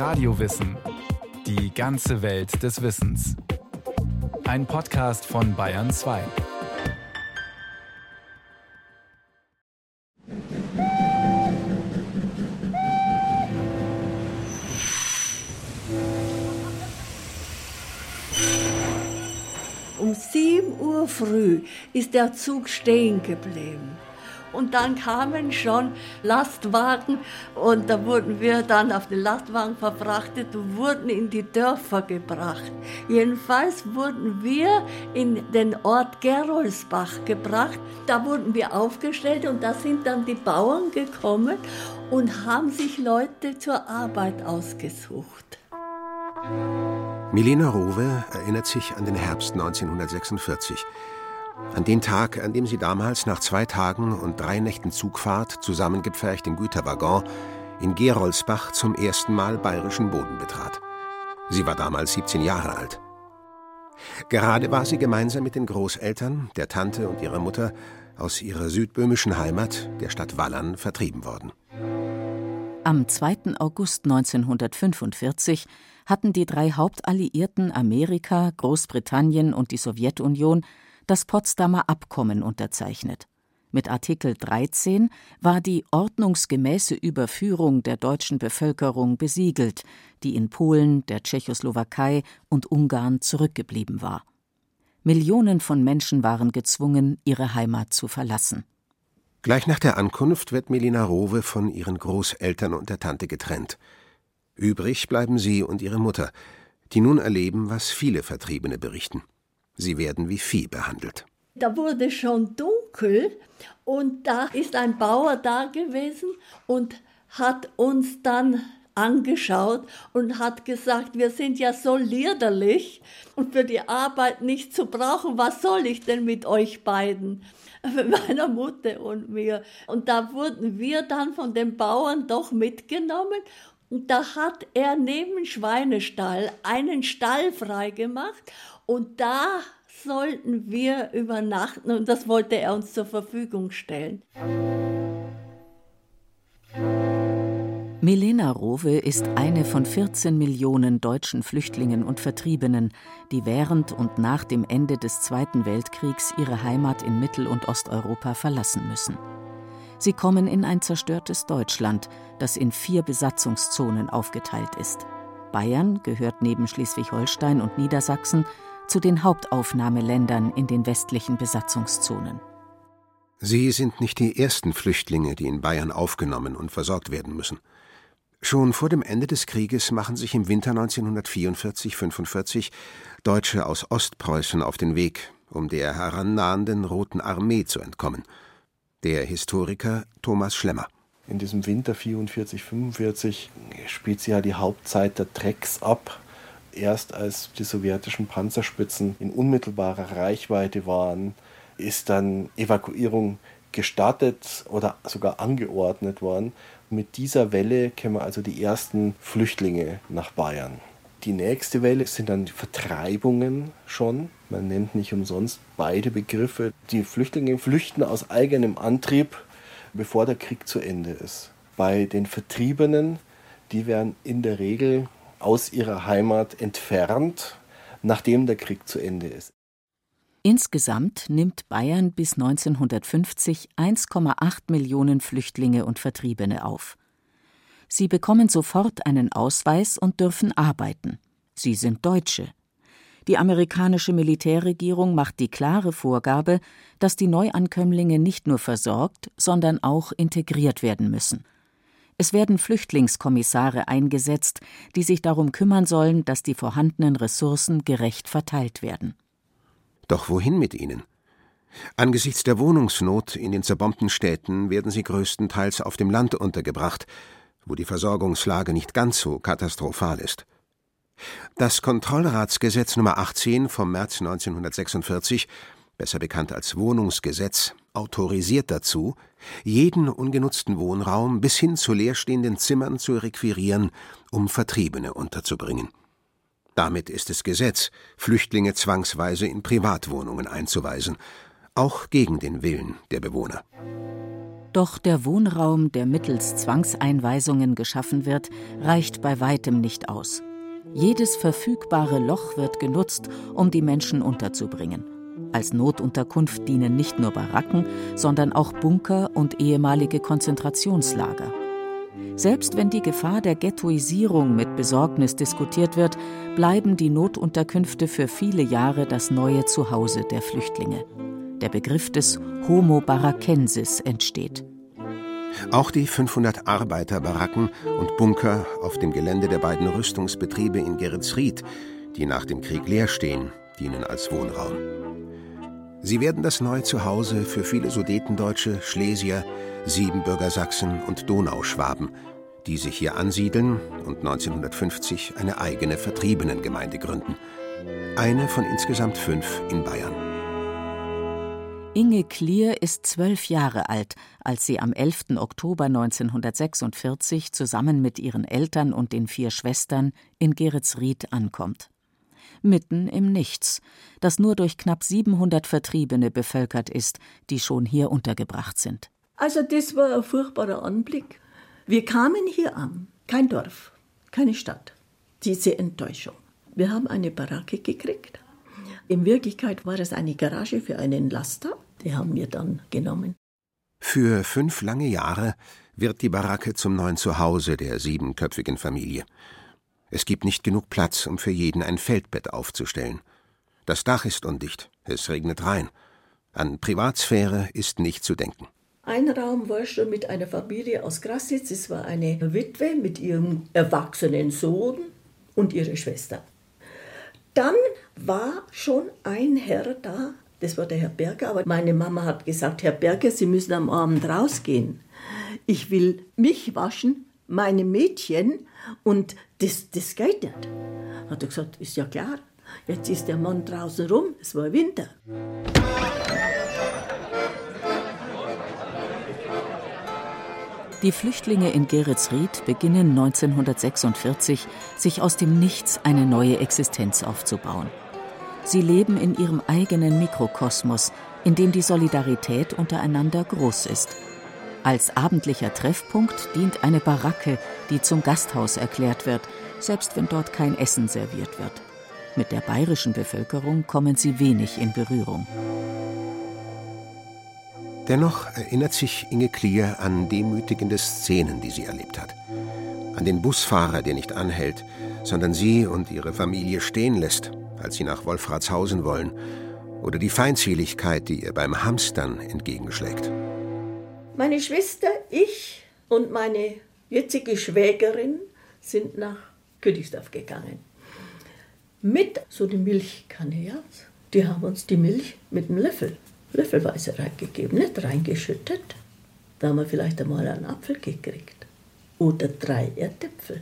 Radiowissen. Die ganze Welt des Wissens. Ein Podcast von Bayern 2. Um 7 Uhr früh ist der Zug stehen geblieben. Und dann kamen schon Lastwagen und da wurden wir dann auf den Lastwagen verfrachtet und wurden in die Dörfer gebracht. Jedenfalls wurden wir in den Ort Gerolsbach gebracht. Da wurden wir aufgestellt und da sind dann die Bauern gekommen und haben sich Leute zur Arbeit ausgesucht. Milena Rowe erinnert sich an den Herbst 1946. An den Tag, an dem sie damals nach zwei Tagen und drei Nächten Zugfahrt, zusammengepfercht im Güterwaggon, in Gerolsbach zum ersten Mal bayerischen Boden betrat. Sie war damals 17 Jahre alt. Gerade war sie gemeinsam mit den Großeltern, der Tante und ihrer Mutter aus ihrer südböhmischen Heimat, der Stadt Wallern, vertrieben worden. Am 2. August 1945 hatten die drei Hauptalliierten Amerika, Großbritannien und die Sowjetunion das Potsdamer Abkommen unterzeichnet. Mit Artikel 13 war die ordnungsgemäße Überführung der deutschen Bevölkerung besiegelt, die in Polen, der Tschechoslowakei und Ungarn zurückgeblieben war. Millionen von Menschen waren gezwungen, ihre Heimat zu verlassen. Gleich nach der Ankunft wird Melina Rowe von ihren Großeltern und der Tante getrennt. Übrig bleiben sie und ihre Mutter, die nun erleben, was viele Vertriebene berichten. Sie werden wie Vieh behandelt. Da wurde schon dunkel und da ist ein Bauer da gewesen und hat uns dann angeschaut und hat gesagt, wir sind ja so liederlich und für die Arbeit nicht zu brauchen. Was soll ich denn mit euch beiden? Mit meiner Mutter und mir. Und da wurden wir dann von den Bauern doch mitgenommen. Und da hat er neben Schweinestall einen Stall freigemacht und da sollten wir übernachten und das wollte er uns zur Verfügung stellen. Milena Rowe ist eine von 14 Millionen deutschen Flüchtlingen und Vertriebenen, die während und nach dem Ende des Zweiten Weltkriegs ihre Heimat in Mittel- und Osteuropa verlassen müssen. Sie kommen in ein zerstörtes Deutschland, das in vier Besatzungszonen aufgeteilt ist. Bayern gehört neben Schleswig-Holstein und Niedersachsen zu den Hauptaufnahmeländern in den westlichen Besatzungszonen. Sie sind nicht die ersten Flüchtlinge, die in Bayern aufgenommen und versorgt werden müssen. Schon vor dem Ende des Krieges machen sich im Winter 1944-45 Deutsche aus Ostpreußen auf den Weg, um der herannahenden Roten Armee zu entkommen. Der Historiker Thomas Schlemmer. In diesem Winter 44-45 spielt sich ja die Hauptzeit der Drecks ab Erst als die sowjetischen Panzerspitzen in unmittelbarer Reichweite waren, ist dann Evakuierung gestartet oder sogar angeordnet worden. Mit dieser Welle kämen also die ersten Flüchtlinge nach Bayern. Die nächste Welle sind dann die Vertreibungen schon. Man nennt nicht umsonst beide Begriffe. Die Flüchtlinge flüchten aus eigenem Antrieb, bevor der Krieg zu Ende ist. Bei den Vertriebenen, die werden in der Regel aus ihrer Heimat entfernt, nachdem der Krieg zu Ende ist. Insgesamt nimmt Bayern bis 1950 1,8 Millionen Flüchtlinge und Vertriebene auf. Sie bekommen sofort einen Ausweis und dürfen arbeiten. Sie sind Deutsche. Die amerikanische Militärregierung macht die klare Vorgabe, dass die Neuankömmlinge nicht nur versorgt, sondern auch integriert werden müssen. Es werden Flüchtlingskommissare eingesetzt, die sich darum kümmern sollen, dass die vorhandenen Ressourcen gerecht verteilt werden. Doch wohin mit ihnen? Angesichts der Wohnungsnot in den zerbombten Städten werden sie größtenteils auf dem Land untergebracht, wo die Versorgungslage nicht ganz so katastrophal ist. Das Kontrollratsgesetz Nummer 18 vom März 1946, besser bekannt als Wohnungsgesetz, autorisiert dazu, jeden ungenutzten Wohnraum bis hin zu leerstehenden Zimmern zu requirieren, um Vertriebene unterzubringen. Damit ist es Gesetz, Flüchtlinge zwangsweise in Privatwohnungen einzuweisen, auch gegen den Willen der Bewohner. Doch der Wohnraum, der mittels Zwangseinweisungen geschaffen wird, reicht bei weitem nicht aus. Jedes verfügbare Loch wird genutzt, um die Menschen unterzubringen. Als Notunterkunft dienen nicht nur Baracken, sondern auch Bunker und ehemalige Konzentrationslager. Selbst wenn die Gefahr der Ghettoisierung mit Besorgnis diskutiert wird, bleiben die Notunterkünfte für viele Jahre das neue Zuhause der Flüchtlinge. Der Begriff des Homo barackensis entsteht. Auch die 500 Arbeiterbaracken und Bunker auf dem Gelände der beiden Rüstungsbetriebe in Geretsried, die nach dem Krieg leer stehen, dienen als Wohnraum. Sie werden das neue Zuhause für viele Sudetendeutsche, Schlesier, Siebenbürger Sachsen und Donauschwaben, die sich hier ansiedeln und 1950 eine eigene Vertriebenengemeinde gründen. Eine von insgesamt fünf in Bayern. Inge Klier ist zwölf Jahre alt, als sie am 11. Oktober 1946 zusammen mit ihren Eltern und den vier Schwestern in Geretsried ankommt. Mitten im Nichts, das nur durch knapp 700 Vertriebene bevölkert ist, die schon hier untergebracht sind. Also das war ein furchtbarer Anblick. Wir kamen hier an, kein Dorf, keine Stadt. Diese Enttäuschung. Wir haben eine Baracke gekriegt. In Wirklichkeit war es eine Garage für einen Laster. Die haben wir dann genommen. Für fünf lange Jahre wird die Baracke zum neuen Zuhause der siebenköpfigen Familie. Es gibt nicht genug Platz, um für jeden ein Feldbett aufzustellen. Das Dach ist undicht, es regnet rein. An Privatsphäre ist nicht zu denken. Ein Raum war schon mit einer Familie aus Grassitz. Es war eine Witwe mit ihrem erwachsenen Sohn und ihrer Schwester. Dann war schon ein Herr da, das war der Herr Berger, aber meine Mama hat gesagt, Herr Berger, Sie müssen am Abend rausgehen. Ich will mich waschen, meine Mädchen und das, das geht nicht. Hat er gesagt, ist ja klar. Jetzt ist der Mann draußen rum, es war Winter. Die Flüchtlinge in Geretsried beginnen 1946, sich aus dem Nichts eine neue Existenz aufzubauen. Sie leben in ihrem eigenen Mikrokosmos, in dem die Solidarität untereinander groß ist. Als abendlicher Treffpunkt dient eine Baracke, die zum Gasthaus erklärt wird, selbst wenn dort kein Essen serviert wird. Mit der bayerischen Bevölkerung kommen sie wenig in Berührung. Dennoch erinnert sich Inge Klier an demütigende Szenen, die sie erlebt hat. An den Busfahrer, der nicht anhält, sondern sie und ihre Familie stehen lässt, als sie nach Wolfratshausen wollen, oder die Feindseligkeit, die ihr beim Hamstern entgegenschlägt. Meine Schwester, ich und meine jetzige Schwägerin sind nach Königsdorf gegangen. Mit so einer Milchkanne, ja. Die haben uns die Milch mit einem Löffel löffelweise reingegeben, nicht reingeschüttet. Da haben wir vielleicht einmal einen Apfel gekriegt. Oder drei Erdäpfel.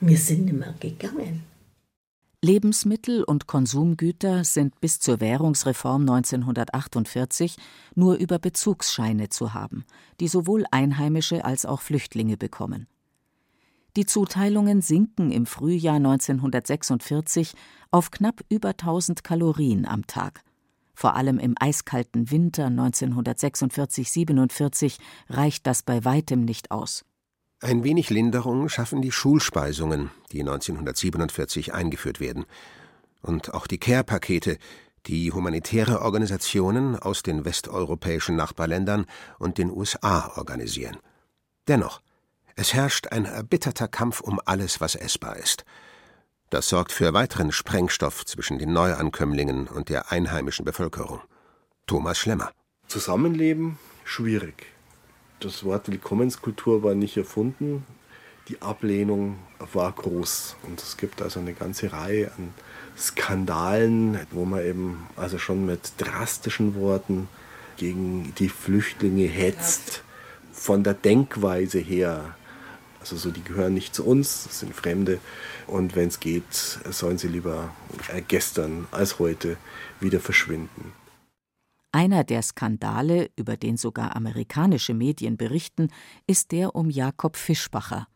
Wir sind nicht mehr gegangen. Lebensmittel und Konsumgüter sind bis zur Währungsreform 1948 nur über Bezugsscheine zu haben, die sowohl Einheimische als auch Flüchtlinge bekommen. Die Zuteilungen sinken im Frühjahr 1946 auf knapp über 1000 Kalorien am Tag vor allem im eiskalten Winter 1946-47 reicht das bei weitem nicht aus. Ein wenig Linderung schaffen die Schulspeisungen, die 1947 eingeführt werden. Und auch die Care-Pakete, die humanitäre Organisationen aus den westeuropäischen Nachbarländern und den USA organisieren. Dennoch, es herrscht ein erbitterter Kampf um alles, was essbar ist. Das sorgt für weiteren Sprengstoff zwischen den Neuankömmlingen und der einheimischen Bevölkerung. Thomas Schlemmer. Zusammenleben schwierig. Das Wort Willkommenskultur war nicht erfunden. Die Ablehnung war groß. Und es gibt also eine ganze Reihe an Skandalen, wo man eben also schon mit drastischen Worten gegen die Flüchtlinge hetzt. Von der Denkweise her also so, die gehören nicht zu uns, das sind Fremde. Und wenn es geht, sollen sie lieber gestern als heute wieder verschwinden. Einer der Skandale, über den sogar amerikanische Medien berichten, ist der um Jakob Fischbacher.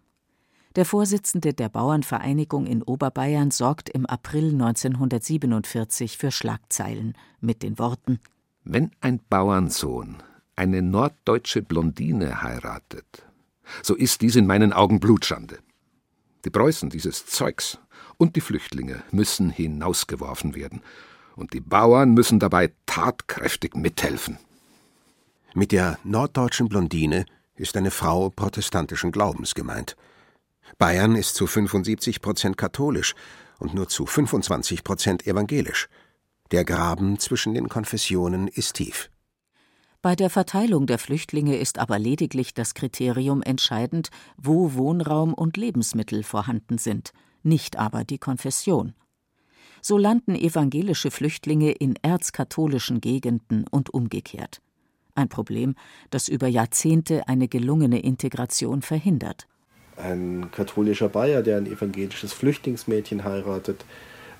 Der Vorsitzende der Bauernvereinigung in Oberbayern sorgt im April 1947 für Schlagzeilen mit den Worten Wenn ein Bauernsohn eine norddeutsche Blondine heiratet, so ist dies in meinen Augen Blutschande. Die Preußen dieses Zeugs und die Flüchtlinge müssen hinausgeworfen werden, und die Bauern müssen dabei tatkräftig mithelfen. Mit der norddeutschen Blondine ist eine Frau protestantischen Glaubens gemeint. Bayern ist zu 75 Prozent katholisch und nur zu 25 Prozent evangelisch. Der Graben zwischen den Konfessionen ist tief. Bei der Verteilung der Flüchtlinge ist aber lediglich das Kriterium entscheidend, wo Wohnraum und Lebensmittel vorhanden sind, nicht aber die Konfession. So landen evangelische Flüchtlinge in erzkatholischen Gegenden und umgekehrt. Ein Problem, das über Jahrzehnte eine gelungene Integration verhindert. Ein katholischer Bayer, der ein evangelisches Flüchtlingsmädchen heiratet,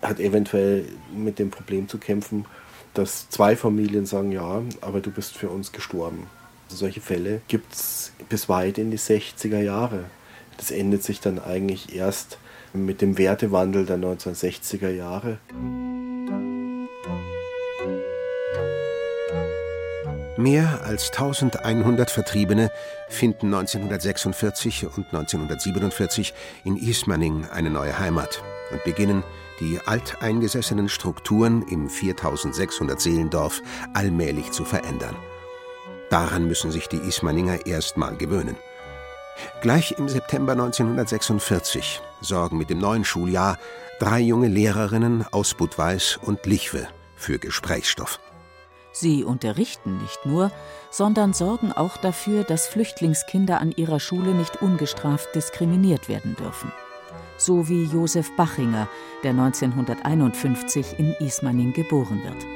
hat eventuell mit dem Problem zu kämpfen, dass zwei Familien sagen, ja, aber du bist für uns gestorben. Also solche Fälle gibt es bis weit in die 60er Jahre. Das endet sich dann eigentlich erst mit dem Wertewandel der 1960er Jahre. Mehr als 1100 Vertriebene finden 1946 und 1947 in Ismaning eine neue Heimat und beginnen, die alteingesessenen Strukturen im 4600 Seelendorf allmählich zu verändern. Daran müssen sich die Ismaninger erstmal gewöhnen. Gleich im September 1946 sorgen mit dem neuen Schuljahr drei junge Lehrerinnen aus Budweis und Lichwe für Gesprächsstoff. Sie unterrichten nicht nur, sondern sorgen auch dafür, dass Flüchtlingskinder an ihrer Schule nicht ungestraft diskriminiert werden dürfen. So wie Josef Bachinger, der 1951 in Ismaning geboren wird.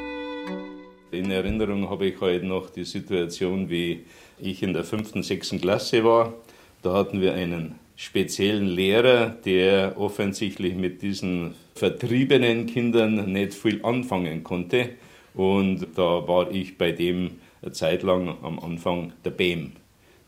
In Erinnerung habe ich heute noch die Situation, wie ich in der fünften, sechsten Klasse war. Da hatten wir einen speziellen Lehrer, der offensichtlich mit diesen vertriebenen Kindern nicht viel anfangen konnte. Und da war ich bei dem eine Zeit lang am Anfang der Böhm.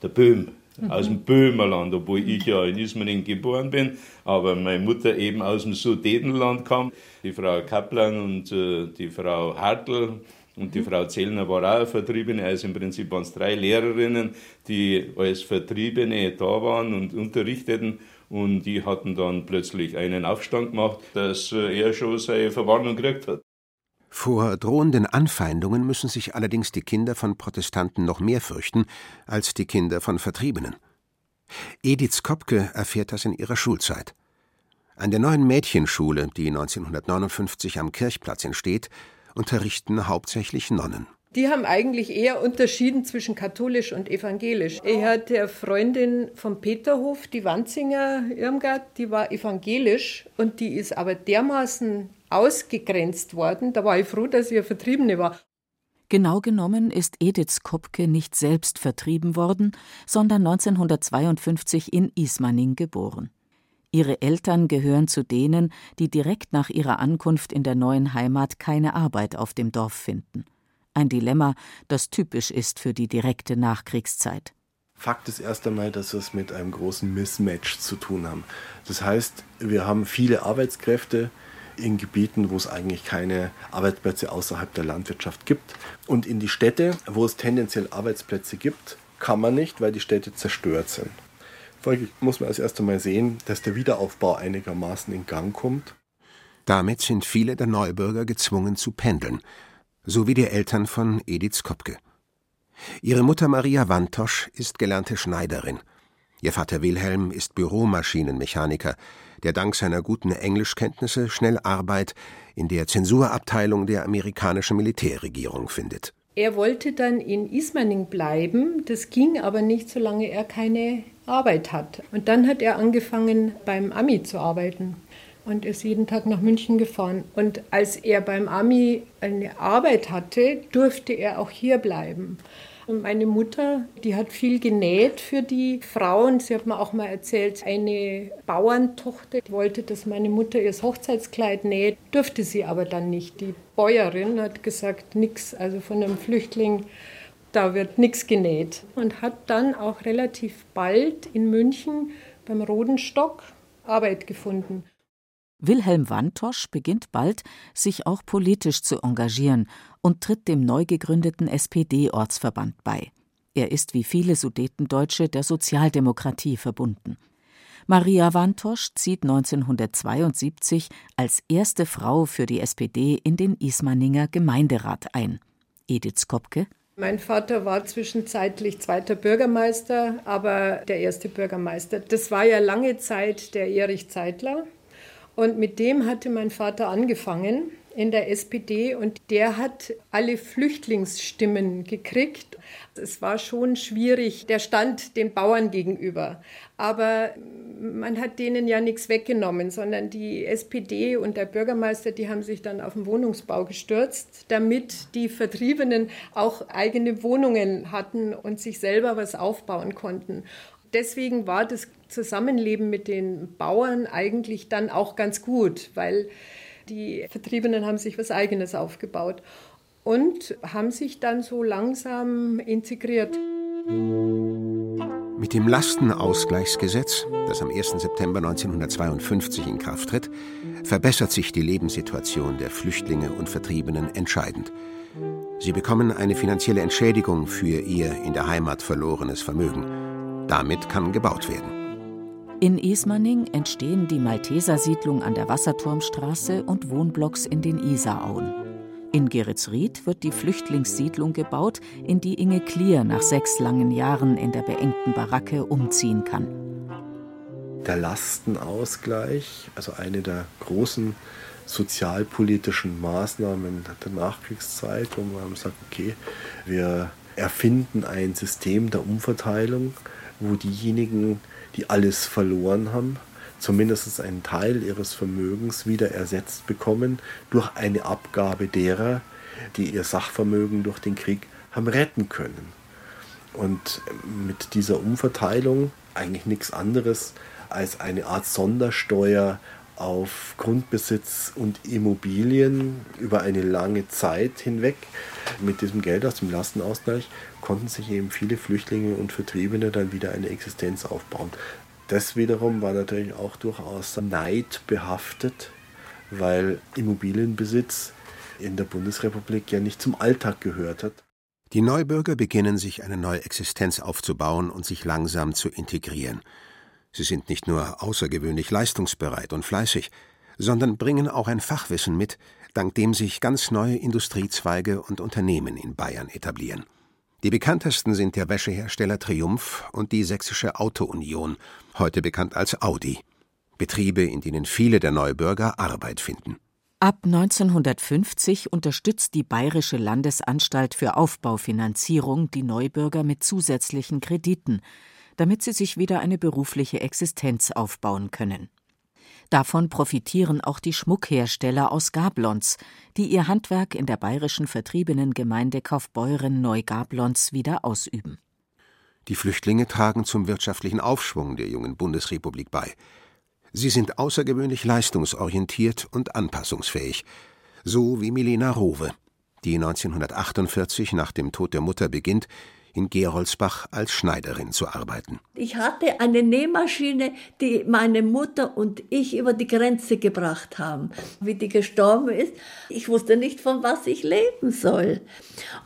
Der Böhm mhm. aus dem Böhmerland, obwohl ich ja in Ismaning geboren bin, aber meine Mutter eben aus dem Sudetenland kam. Die Frau Kaplan und äh, die Frau Hartl und die. Frau Zellner war auch Vertriebene, also im Prinzip waren es drei Lehrerinnen, die als Vertriebene da waren und unterrichteten. Und die hatten dann plötzlich einen Aufstand gemacht, dass äh, er schon seine Verwarnung gekriegt hat. Vor drohenden Anfeindungen müssen sich allerdings die Kinder von Protestanten noch mehr fürchten als die Kinder von Vertriebenen. Edith Kopke erfährt das in ihrer Schulzeit. An der neuen Mädchenschule, die 1959 am Kirchplatz entsteht, unterrichten hauptsächlich Nonnen. Die haben eigentlich eher unterschieden zwischen katholisch und evangelisch. Ich hatte eine Freundin vom Peterhof, die Wanzinger Irmgard, die war evangelisch und die ist aber dermaßen ausgegrenzt worden. Da war ich froh, dass ich eine Vertriebene war. Genau genommen ist Edith Kopke nicht selbst vertrieben worden, sondern 1952 in Ismaning geboren. Ihre Eltern gehören zu denen, die direkt nach ihrer Ankunft in der neuen Heimat keine Arbeit auf dem Dorf finden. Ein Dilemma, das typisch ist für die direkte Nachkriegszeit. Fakt ist erst einmal, dass wir es mit einem großen Mismatch zu tun haben. Das heißt, wir haben viele Arbeitskräfte, in Gebieten, wo es eigentlich keine Arbeitsplätze außerhalb der Landwirtschaft gibt. Und in die Städte, wo es tendenziell Arbeitsplätze gibt, kann man nicht, weil die Städte zerstört sind. Folglich muss man als erstes Mal sehen, dass der Wiederaufbau einigermaßen in Gang kommt. Damit sind viele der Neubürger gezwungen zu pendeln, so wie die Eltern von Edith Skopke. Ihre Mutter Maria Wantosch ist gelernte Schneiderin. Ihr Vater Wilhelm ist Büromaschinenmechaniker, der dank seiner guten Englischkenntnisse schnell Arbeit in der Zensurabteilung der amerikanischen Militärregierung findet. Er wollte dann in Ismaning bleiben, das ging aber nicht, solange er keine Arbeit hat. Und dann hat er angefangen, beim Ami zu arbeiten und ist jeden Tag nach München gefahren. Und als er beim Ami eine Arbeit hatte, durfte er auch hier bleiben. Und meine Mutter, die hat viel genäht für die Frauen. Sie hat mir auch mal erzählt, eine Bauerntochter wollte, dass meine Mutter ihr Hochzeitskleid näht, durfte sie aber dann nicht. Die Bäuerin hat gesagt, nichts, also von einem Flüchtling, da wird nichts genäht. Und hat dann auch relativ bald in München beim Roden Stock Arbeit gefunden. Wilhelm Wantosch beginnt bald, sich auch politisch zu engagieren und tritt dem neu gegründeten SPD-Ortsverband bei. Er ist wie viele Sudetendeutsche der Sozialdemokratie verbunden. Maria Wantosch zieht 1972 als erste Frau für die SPD in den Ismaninger Gemeinderat ein. Edith Skopke mein Vater war zwischenzeitlich zweiter Bürgermeister, aber der erste Bürgermeister. Das war ja lange Zeit der Erich Zeitler. Und mit dem hatte mein Vater angefangen in der SPD und der hat alle Flüchtlingsstimmen gekriegt. Es war schon schwierig, der stand den Bauern gegenüber. Aber man hat denen ja nichts weggenommen, sondern die SPD und der Bürgermeister, die haben sich dann auf den Wohnungsbau gestürzt, damit die Vertriebenen auch eigene Wohnungen hatten und sich selber was aufbauen konnten deswegen war das Zusammenleben mit den Bauern eigentlich dann auch ganz gut, weil die Vertriebenen haben sich was eigenes aufgebaut und haben sich dann so langsam integriert. Mit dem Lastenausgleichsgesetz, das am 1. September 1952 in Kraft tritt, verbessert sich die Lebenssituation der Flüchtlinge und Vertriebenen entscheidend. Sie bekommen eine finanzielle Entschädigung für ihr in der Heimat verlorenes Vermögen. Damit kann gebaut werden. In Ismaning entstehen die Maltesersiedlung an der Wasserturmstraße und Wohnblocks in den Isarauen. In Geretsried wird die Flüchtlingssiedlung gebaut, in die Inge Klier nach sechs langen Jahren in der beengten Baracke umziehen kann. Der Lastenausgleich, also eine der großen sozialpolitischen Maßnahmen der Nachkriegszeit, wo man sagt, okay, wir erfinden ein System der Umverteilung, wo diejenigen, die alles verloren haben, zumindest einen Teil ihres Vermögens wieder ersetzt bekommen durch eine Abgabe derer, die ihr Sachvermögen durch den Krieg haben retten können. Und mit dieser Umverteilung eigentlich nichts anderes als eine Art Sondersteuer auf Grundbesitz und Immobilien über eine lange Zeit hinweg. Mit diesem Geld aus dem Lastenausgleich konnten sich eben viele Flüchtlinge und Vertriebene dann wieder eine Existenz aufbauen. Das wiederum war natürlich auch durchaus Neid behaftet, weil Immobilienbesitz in der Bundesrepublik ja nicht zum Alltag gehört hat. Die Neubürger beginnen sich eine neue Existenz aufzubauen und sich langsam zu integrieren. Sie sind nicht nur außergewöhnlich leistungsbereit und fleißig, sondern bringen auch ein Fachwissen mit, dank dem sich ganz neue Industriezweige und Unternehmen in Bayern etablieren. Die bekanntesten sind der Wäschehersteller Triumph und die Sächsische Auto-Union, heute bekannt als Audi. Betriebe, in denen viele der Neubürger Arbeit finden. Ab 1950 unterstützt die Bayerische Landesanstalt für Aufbaufinanzierung die Neubürger mit zusätzlichen Krediten, damit sie sich wieder eine berufliche Existenz aufbauen können. Davon profitieren auch die Schmuckhersteller aus Gablons, die ihr Handwerk in der bayerischen vertriebenen Gemeinde Kaufbeuren Neugablons wieder ausüben. Die Flüchtlinge tragen zum wirtschaftlichen Aufschwung der jungen Bundesrepublik bei. Sie sind außergewöhnlich leistungsorientiert und anpassungsfähig, so wie Milena Rowe, die 1948 nach dem Tod der Mutter beginnt, in Geroldsbach als Schneiderin zu arbeiten. Ich hatte eine Nähmaschine, die meine Mutter und ich über die Grenze gebracht haben. Wie die gestorben ist, ich wusste nicht, von was ich leben soll.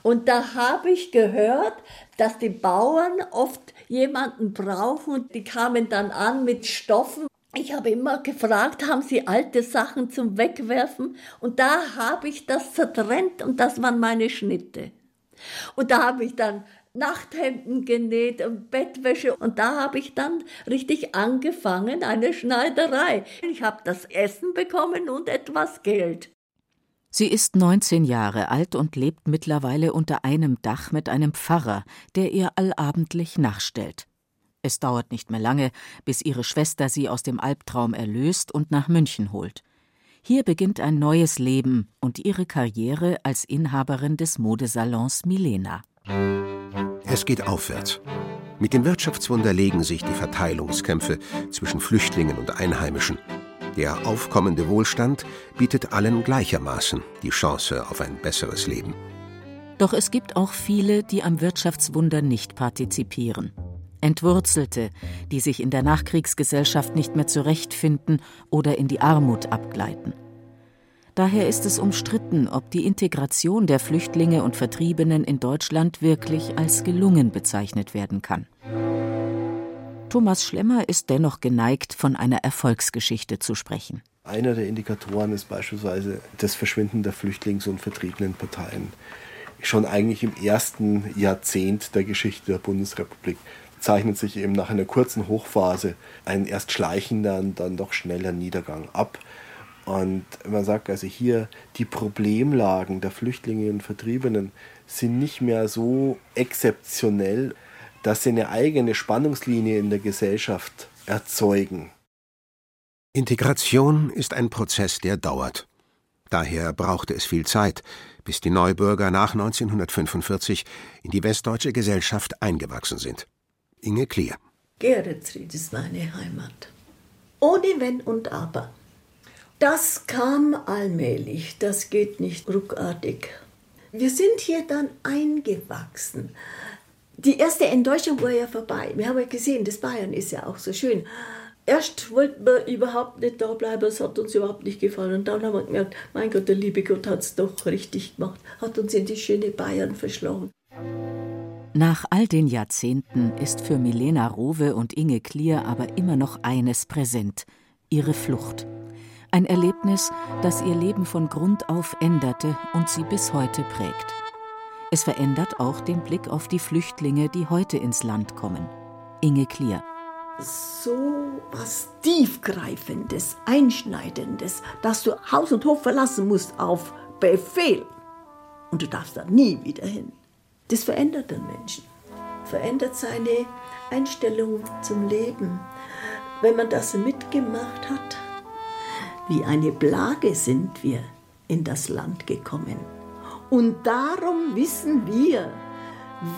Und da habe ich gehört, dass die Bauern oft jemanden brauchen und die kamen dann an mit Stoffen. Ich habe immer gefragt, haben Sie alte Sachen zum Wegwerfen? Und da habe ich das zertrennt und das waren meine Schnitte. Und da habe ich dann Nachthemden genäht und Bettwäsche und da habe ich dann richtig angefangen, eine Schneiderei. Ich habe das Essen bekommen und etwas Geld. Sie ist 19 Jahre alt und lebt mittlerweile unter einem Dach mit einem Pfarrer, der ihr allabendlich nachstellt. Es dauert nicht mehr lange, bis ihre Schwester sie aus dem Albtraum erlöst und nach München holt. Hier beginnt ein neues Leben und ihre Karriere als Inhaberin des Modesalons Milena. Es geht aufwärts. Mit dem Wirtschaftswunder legen sich die Verteilungskämpfe zwischen Flüchtlingen und Einheimischen. Der aufkommende Wohlstand bietet allen gleichermaßen die Chance auf ein besseres Leben. Doch es gibt auch viele, die am Wirtschaftswunder nicht partizipieren. Entwurzelte, die sich in der Nachkriegsgesellschaft nicht mehr zurechtfinden oder in die Armut abgleiten. Daher ist es umstritten, ob die Integration der Flüchtlinge und Vertriebenen in Deutschland wirklich als gelungen bezeichnet werden kann. Thomas Schlemmer ist dennoch geneigt, von einer Erfolgsgeschichte zu sprechen. Einer der Indikatoren ist beispielsweise das Verschwinden der Flüchtlings- und Vertriebenenparteien. Schon eigentlich im ersten Jahrzehnt der Geschichte der Bundesrepublik zeichnet sich eben nach einer kurzen Hochphase ein erst schleichender und dann doch schneller Niedergang ab. Und man sagt also hier, die Problemlagen der Flüchtlinge und Vertriebenen sind nicht mehr so exzeptionell, dass sie eine eigene Spannungslinie in der Gesellschaft erzeugen. Integration ist ein Prozess, der dauert. Daher brauchte es viel Zeit, bis die Neubürger nach 1945 in die westdeutsche Gesellschaft eingewachsen sind. Inge Klier. Geretsried ist meine Heimat. Ohne Wenn und Aber. Das kam allmählich, das geht nicht ruckartig. Wir sind hier dann eingewachsen. Die erste Enttäuschung war ja vorbei. Wir haben ja gesehen, das Bayern ist ja auch so schön. Erst wollten wir überhaupt nicht da bleiben, es hat uns überhaupt nicht gefallen. Und dann haben wir gemerkt, mein Gott, der liebe Gott hat es doch richtig gemacht, hat uns in die schöne Bayern verschlagen. Nach all den Jahrzehnten ist für Milena Rowe und Inge Klier aber immer noch eines präsent: ihre Flucht. Ein Erlebnis, das ihr Leben von Grund auf änderte und sie bis heute prägt. Es verändert auch den Blick auf die Flüchtlinge, die heute ins Land kommen. Inge Klier. So was tiefgreifendes, einschneidendes, dass du Haus und Hof verlassen musst auf Befehl. Und du darfst da nie wieder hin. Das verändert den Menschen, verändert seine Einstellung zum Leben. Wenn man das mitgemacht hat, wie eine Plage sind wir in das Land gekommen. Und darum wissen wir,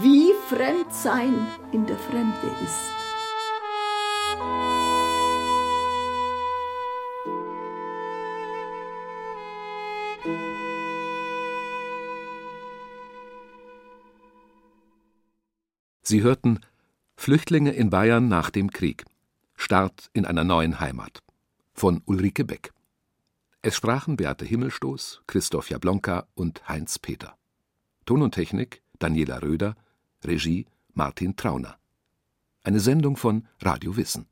wie Fremdsein in der Fremde ist. Sie hörten Flüchtlinge in Bayern nach dem Krieg. Start in einer neuen Heimat von Ulrike Beck. Es sprachen Beate Himmelstoß, Christoph Jablonka und Heinz Peter. Ton und Technik Daniela Röder, Regie Martin Trauner. Eine Sendung von Radio Wissen.